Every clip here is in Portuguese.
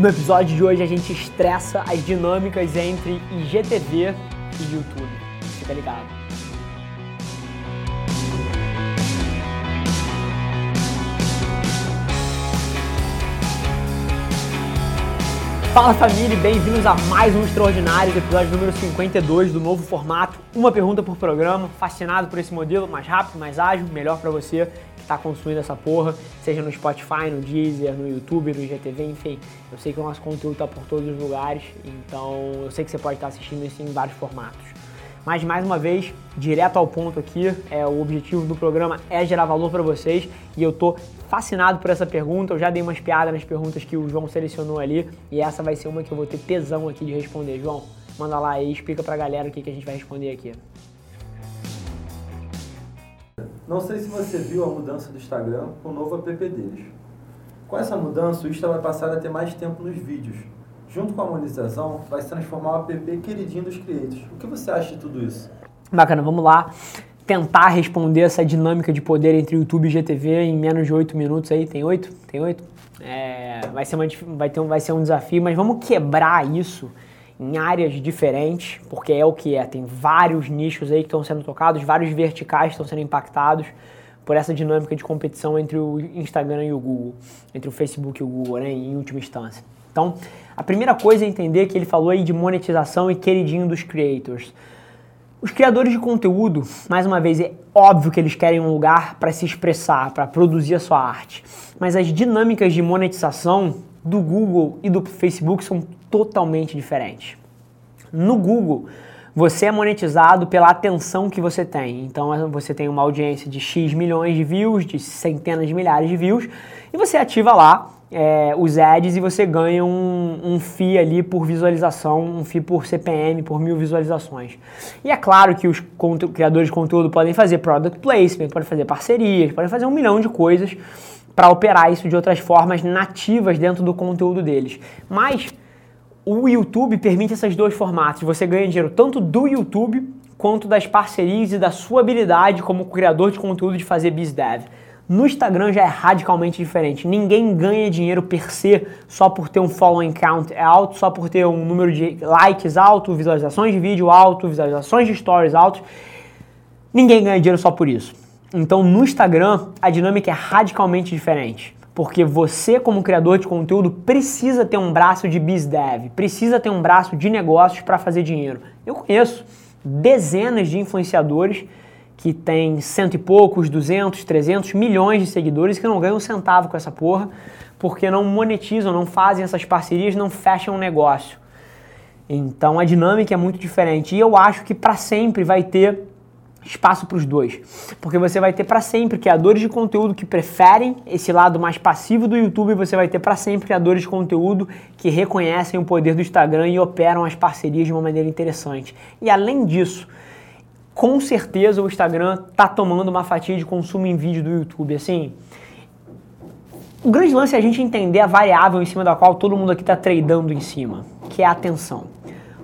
No episódio de hoje a gente estressa as dinâmicas entre IGTV e YouTube. Fica ligado. Fala família, bem-vindos a mais um Extraordinário, episódio número 52 do novo formato. Uma pergunta por programa, fascinado por esse modelo, mais rápido, mais ágil, melhor para você está consumindo essa porra, seja no Spotify, no Deezer, no YouTube, no IGTV, enfim. Eu sei que o nosso conteúdo está por todos os lugares, então eu sei que você pode estar assistindo isso em vários formatos. Mas mais uma vez, direto ao ponto aqui, é, o objetivo do programa é gerar valor para vocês e eu tô fascinado por essa pergunta. Eu já dei umas piadas nas perguntas que o João selecionou ali e essa vai ser uma que eu vou ter tesão aqui de responder. João, manda lá aí, explica pra galera o que, que a gente vai responder aqui. Não sei se você viu a mudança do Instagram com o novo app deles. Com essa mudança, o Insta vai passar a ter mais tempo nos vídeos junto com a monetização, vai se transformar o app queridinho dos clientes. O que você acha de tudo isso? Bacana, vamos lá tentar responder essa dinâmica de poder entre YouTube e GTV em menos de 8 minutos aí. Tem 8? Tem 8? É, vai, ser uma, vai, ter vai ser um desafio, mas vamos quebrar isso em áreas diferentes, porque é o que é. Tem vários nichos aí que estão sendo tocados, vários verticais estão sendo impactados por essa dinâmica de competição entre o Instagram e o Google, entre o Facebook e o Google, né, em última instância. Então, a primeira coisa é entender que ele falou aí de monetização e queridinho dos creators. Os criadores de conteúdo, mais uma vez, é óbvio que eles querem um lugar para se expressar, para produzir a sua arte. Mas as dinâmicas de monetização do Google e do Facebook são totalmente diferentes. No Google, você é monetizado pela atenção que você tem. Então você tem uma audiência de X milhões de views, de centenas de milhares de views, e você ativa lá é, os ads e você ganha um, um FII ali por visualização, um FII por CPM, por mil visualizações. E é claro que os criadores de conteúdo podem fazer product placement, podem fazer parcerias, podem fazer um milhão de coisas para operar isso de outras formas nativas dentro do conteúdo deles. Mas o YouTube permite esses dois formatos. Você ganha dinheiro tanto do YouTube quanto das parcerias e da sua habilidade como criador de conteúdo de fazer BizDev. No Instagram já é radicalmente diferente. Ninguém ganha dinheiro per se só por ter um following count alto, só por ter um número de likes alto, visualizações de vídeo alto, visualizações de stories altos. Ninguém ganha dinheiro só por isso. Então no Instagram a dinâmica é radicalmente diferente. Porque você, como criador de conteúdo, precisa ter um braço de BizDev, precisa ter um braço de negócios para fazer dinheiro. Eu conheço dezenas de influenciadores que tem cento e poucos, 200, 300 milhões de seguidores que não ganham um centavo com essa porra, porque não monetizam, não fazem essas parcerias, não fecham um negócio. Então a dinâmica é muito diferente. E eu acho que para sempre vai ter espaço para os dois. Porque você vai ter para sempre criadores de conteúdo que preferem esse lado mais passivo do YouTube, e você vai ter para sempre criadores de conteúdo que reconhecem o poder do Instagram e operam as parcerias de uma maneira interessante. E além disso, com certeza o Instagram tá tomando uma fatia de consumo em vídeo do YouTube. Assim, o grande lance é a gente entender a variável em cima da qual todo mundo aqui está tradando em cima, que é a atenção.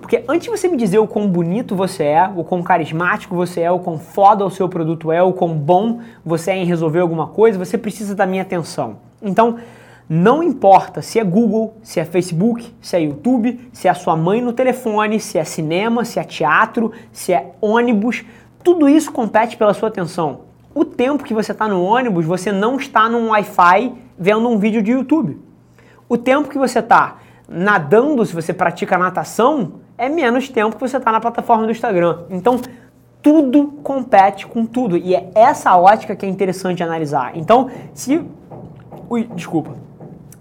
Porque antes de você me dizer o quão bonito você é, o quão carismático você é, o quão foda o seu produto é, o quão bom você é em resolver alguma coisa, você precisa da minha atenção. Então, não importa se é Google, se é Facebook, se é YouTube, se é a sua mãe no telefone, se é cinema, se é teatro, se é ônibus, tudo isso compete pela sua atenção. O tempo que você está no ônibus, você não está num Wi-Fi vendo um vídeo de YouTube. O tempo que você está nadando, se você pratica natação, é menos tempo que você está na plataforma do Instagram. Então, tudo compete com tudo. E é essa ótica que é interessante analisar. Então, se. Ui, desculpa.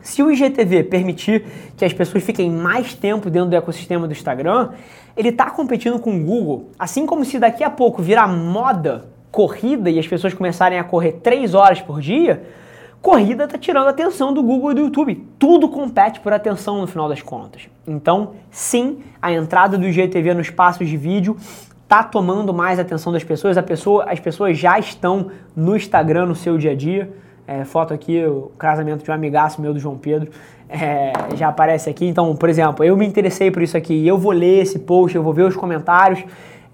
Se o IGTV permitir que as pessoas fiquem mais tempo dentro do ecossistema do Instagram, ele está competindo com o Google. Assim como se daqui a pouco virar moda corrida e as pessoas começarem a correr 3 horas por dia, corrida está tirando a atenção do Google e do YouTube. Tudo compete por atenção no final das contas. Então, sim, a entrada do IGTV nos passos de vídeo está tomando mais atenção das pessoas. Pessoa, as pessoas já estão no Instagram no seu dia a dia. É, foto aqui, o casamento de um amigaço meu do João Pedro, é, já aparece aqui. Então, por exemplo, eu me interessei por isso aqui, eu vou ler esse post, eu vou ver os comentários,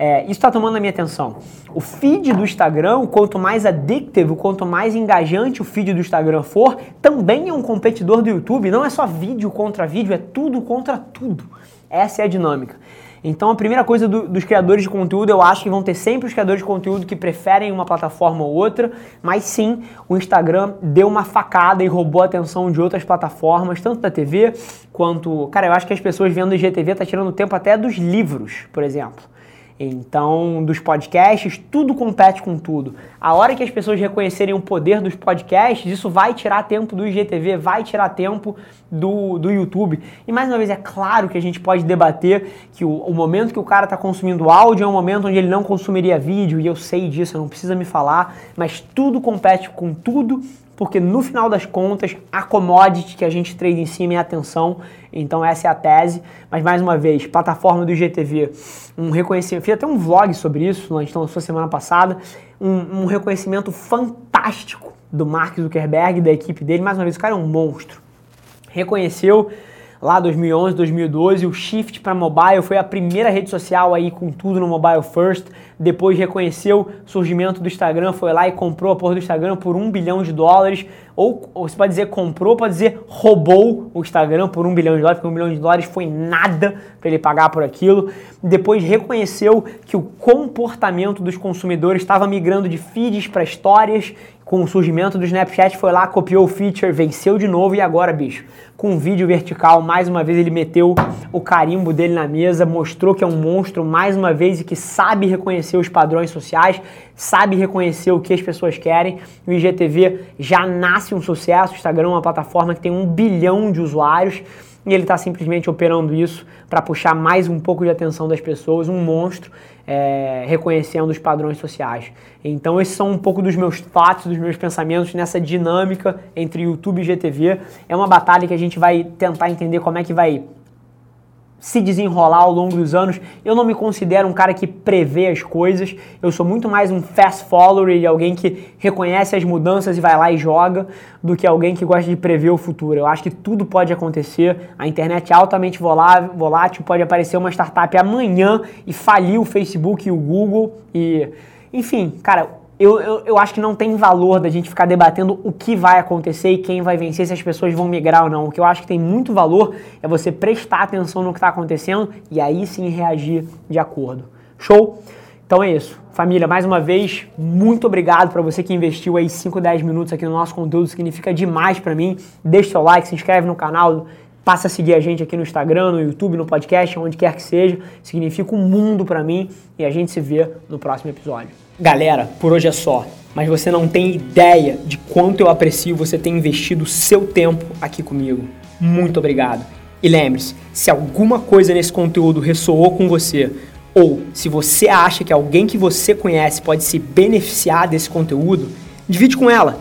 É, isso está tomando a minha atenção. O feed do Instagram, quanto mais addictive, quanto mais engajante o feed do Instagram for, também é um competidor do YouTube. Não é só vídeo contra vídeo, é tudo contra tudo. Essa é a dinâmica. Então a primeira coisa do, dos criadores de conteúdo, eu acho que vão ter sempre os criadores de conteúdo que preferem uma plataforma ou outra, mas sim, o Instagram deu uma facada e roubou a atenção de outras plataformas, tanto da TV quanto. Cara, eu acho que as pessoas vendo IGTV tá tirando tempo até dos livros, por exemplo. Então, dos podcasts, tudo compete com tudo. A hora que as pessoas reconhecerem o poder dos podcasts, isso vai tirar tempo do IGTV, vai tirar tempo do, do YouTube. E mais uma vez, é claro que a gente pode debater que o, o momento que o cara está consumindo áudio é um momento onde ele não consumiria vídeo, e eu sei disso, não precisa me falar, mas tudo compete com tudo porque no final das contas a commodity que a gente trade em cima é atenção, então essa é a tese. Mas mais uma vez, plataforma do IGTV, um reconhecimento, fiz até um vlog sobre isso, gente lançou semana passada, um, um reconhecimento fantástico do Mark Zuckerberg, da equipe dele, mais uma vez, o cara é um monstro. Reconheceu lá 2011, 2012, o shift para mobile foi a primeira rede social aí com tudo no mobile first. Depois reconheceu o surgimento do Instagram, foi lá e comprou a porra do Instagram por um bilhão de dólares. Ou, ou você pode dizer comprou, pode dizer roubou o Instagram por um bilhão de dólares, porque um bilhão de dólares foi nada para ele pagar por aquilo. Depois reconheceu que o comportamento dos consumidores estava migrando de feeds para histórias com o surgimento do Snapchat, foi lá, copiou o feature, venceu de novo e agora, bicho, com um vídeo vertical, mais uma vez ele meteu o carimbo dele na mesa, mostrou que é um monstro mais uma vez e que sabe reconhecer os padrões sociais, sabe reconhecer o que as pessoas querem. O IGTV já nasce um sucesso, o Instagram é uma plataforma que tem um bilhão de usuários e ele está simplesmente operando isso para puxar mais um pouco de atenção das pessoas, um monstro, é, reconhecendo os padrões sociais. Então esses são um pouco dos meus fatos, dos meus pensamentos nessa dinâmica entre YouTube e GTV. É uma batalha que a gente vai tentar entender como é que vai se desenrolar ao longo dos anos. Eu não me considero um cara que prevê as coisas. Eu sou muito mais um fast follower e alguém que reconhece as mudanças e vai lá e joga, do que alguém que gosta de prever o futuro. Eu acho que tudo pode acontecer. A internet é altamente volátil, pode aparecer uma startup amanhã e falir o Facebook e o Google e enfim, cara, eu, eu, eu, acho que não tem valor da gente ficar debatendo o que vai acontecer e quem vai vencer, se as pessoas vão migrar ou não. O que eu acho que tem muito valor é você prestar atenção no que está acontecendo e aí sim reagir de acordo. Show? Então é isso. Família, mais uma vez, muito obrigado para você que investiu aí 5, 10 minutos aqui no nosso conteúdo, significa demais para mim. Deixe seu like, se inscreve no canal, passa a seguir a gente aqui no Instagram, no YouTube, no podcast, onde quer que seja. Significa um mundo para mim e a gente se vê no próximo episódio. Galera, por hoje é só. Mas você não tem ideia de quanto eu aprecio você ter investido seu tempo aqui comigo. Muito obrigado. E lembre-se, se alguma coisa nesse conteúdo ressoou com você, ou se você acha que alguém que você conhece pode se beneficiar desse conteúdo, divide com ela.